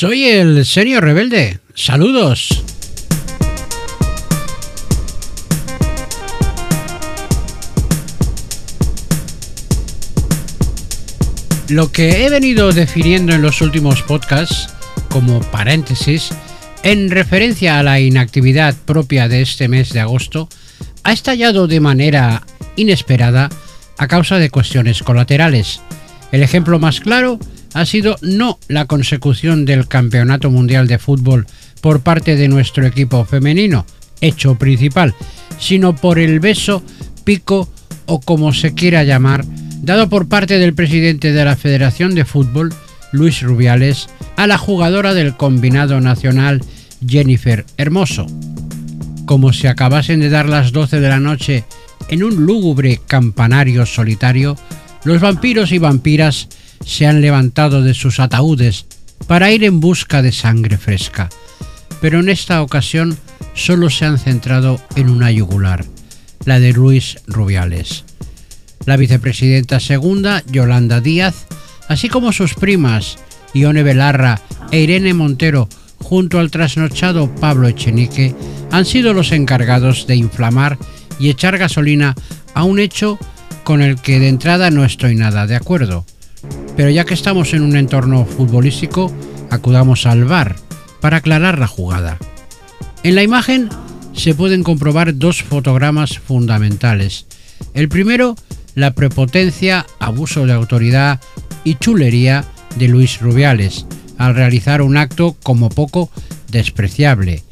Soy el serio rebelde. Saludos. Lo que he venido definiendo en los últimos podcasts, como paréntesis, en referencia a la inactividad propia de este mes de agosto, ha estallado de manera inesperada a causa de cuestiones colaterales. El ejemplo más claro ha sido no la consecución del Campeonato Mundial de Fútbol por parte de nuestro equipo femenino, hecho principal, sino por el beso, pico o como se quiera llamar, dado por parte del presidente de la Federación de Fútbol, Luis Rubiales, a la jugadora del combinado nacional Jennifer Hermoso. Como si acabasen de dar las 12 de la noche en un lúgubre campanario solitario, los vampiros y vampiras se han levantado de sus ataúdes para ir en busca de sangre fresca, pero en esta ocasión solo se han centrado en una yugular, la de Luis Rubiales. La vicepresidenta segunda, Yolanda Díaz, así como sus primas, Ione Belarra e Irene Montero, junto al trasnochado Pablo Echenique, han sido los encargados de inflamar y echar gasolina a un hecho con el que de entrada no estoy nada de acuerdo. Pero ya que estamos en un entorno futbolístico, acudamos al VAR para aclarar la jugada. En la imagen se pueden comprobar dos fotogramas fundamentales. El primero, la prepotencia, abuso de autoridad y chulería de Luis Rubiales al realizar un acto como poco despreciable.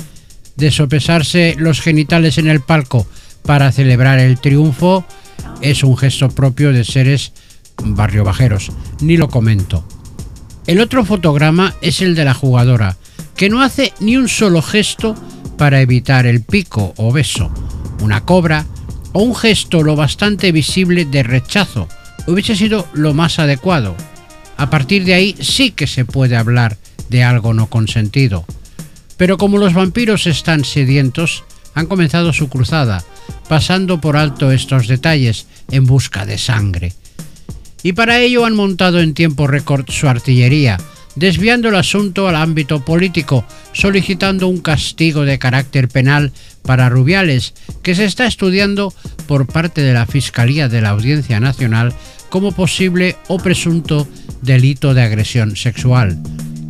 De sopesarse los genitales en el palco para celebrar el triunfo es un gesto propio de seres barrio bajeros, ni lo comento. El otro fotograma es el de la jugadora, que no hace ni un solo gesto para evitar el pico o beso, una cobra o un gesto lo bastante visible de rechazo. Hubiese sido lo más adecuado. A partir de ahí sí que se puede hablar de algo no consentido. Pero como los vampiros están sedientos, han comenzado su cruzada, pasando por alto estos detalles en busca de sangre y para ello han montado en tiempo récord su artillería, desviando el asunto al ámbito político, solicitando un castigo de carácter penal para Rubiales, que se está estudiando por parte de la Fiscalía de la Audiencia Nacional como posible o presunto delito de agresión sexual.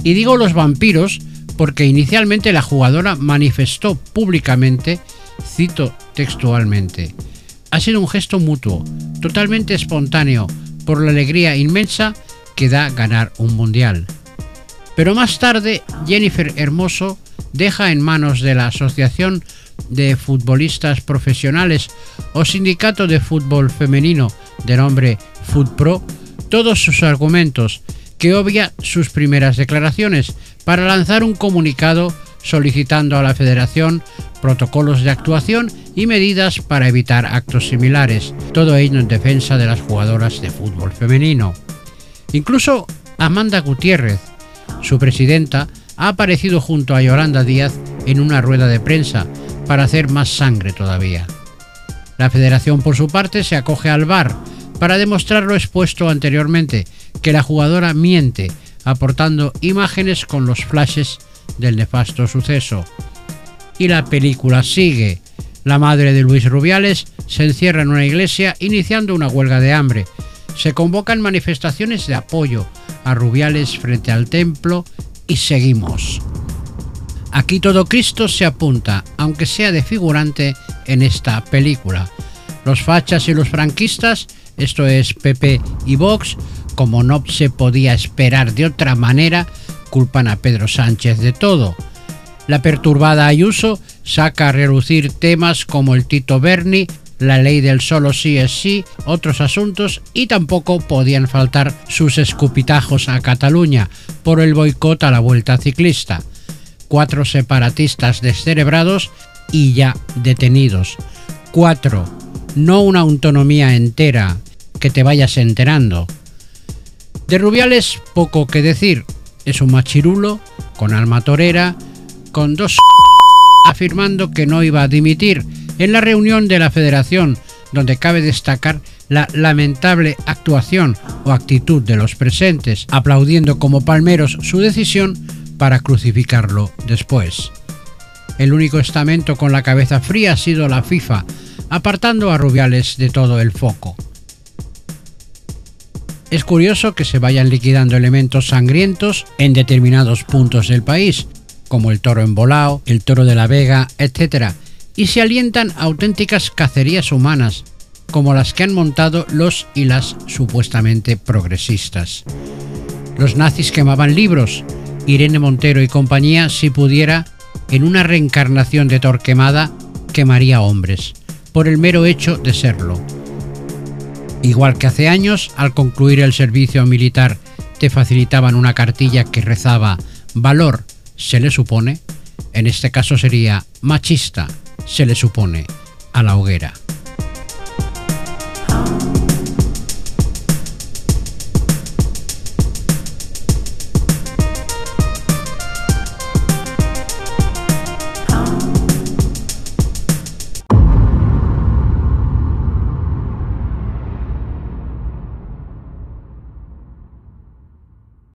Y digo los vampiros porque inicialmente la jugadora manifestó públicamente, cito textualmente, ha sido un gesto mutuo, totalmente espontáneo, por la alegría inmensa que da ganar un mundial. Pero más tarde, Jennifer Hermoso deja en manos de la Asociación de Futbolistas Profesionales o Sindicato de Fútbol Femenino de nombre FUTPRO todos sus argumentos, que obvia sus primeras declaraciones, para lanzar un comunicado solicitando a la Federación protocolos de actuación y medidas para evitar actos similares, todo ello en defensa de las jugadoras de fútbol femenino. Incluso Amanda Gutiérrez, su presidenta, ha aparecido junto a Yolanda Díaz en una rueda de prensa para hacer más sangre todavía. La federación por su parte se acoge al VAR para demostrar lo expuesto anteriormente, que la jugadora miente, aportando imágenes con los flashes del nefasto suceso. Y la película sigue. La madre de Luis Rubiales se encierra en una iglesia iniciando una huelga de hambre. Se convocan manifestaciones de apoyo a Rubiales frente al templo y seguimos. Aquí todo Cristo se apunta, aunque sea de figurante, en esta película. Los fachas y los franquistas, esto es Pepe y Vox, como no se podía esperar de otra manera, culpan a Pedro Sánchez de todo. La perturbada Ayuso saca a relucir temas como el Tito Berni, la ley del solo sí es sí, otros asuntos y tampoco podían faltar sus escupitajos a Cataluña por el boicot a la vuelta ciclista. Cuatro separatistas descerebrados y ya detenidos. Cuatro. No una autonomía entera, que te vayas enterando. De Rubiales poco que decir, es un machirulo, con alma torera, con dos afirmando que no iba a dimitir en la reunión de la federación, donde cabe destacar la lamentable actuación o actitud de los presentes, aplaudiendo como palmeros su decisión, para crucificarlo después. El único estamento con la cabeza fría ha sido la FIFA, apartando a Rubiales de todo el foco. Es curioso que se vayan liquidando elementos sangrientos en determinados puntos del país, como el toro embolao, el toro de la Vega, etc., y se alientan auténticas cacerías humanas, como las que han montado los y las supuestamente progresistas. Los nazis quemaban libros, Irene Montero y compañía, si pudiera, en una reencarnación de Torquemada, quemaría hombres, por el mero hecho de serlo. Igual que hace años, al concluir el servicio militar, te facilitaban una cartilla que rezaba valor, se le supone, en este caso sería machista, se le supone, a la hoguera.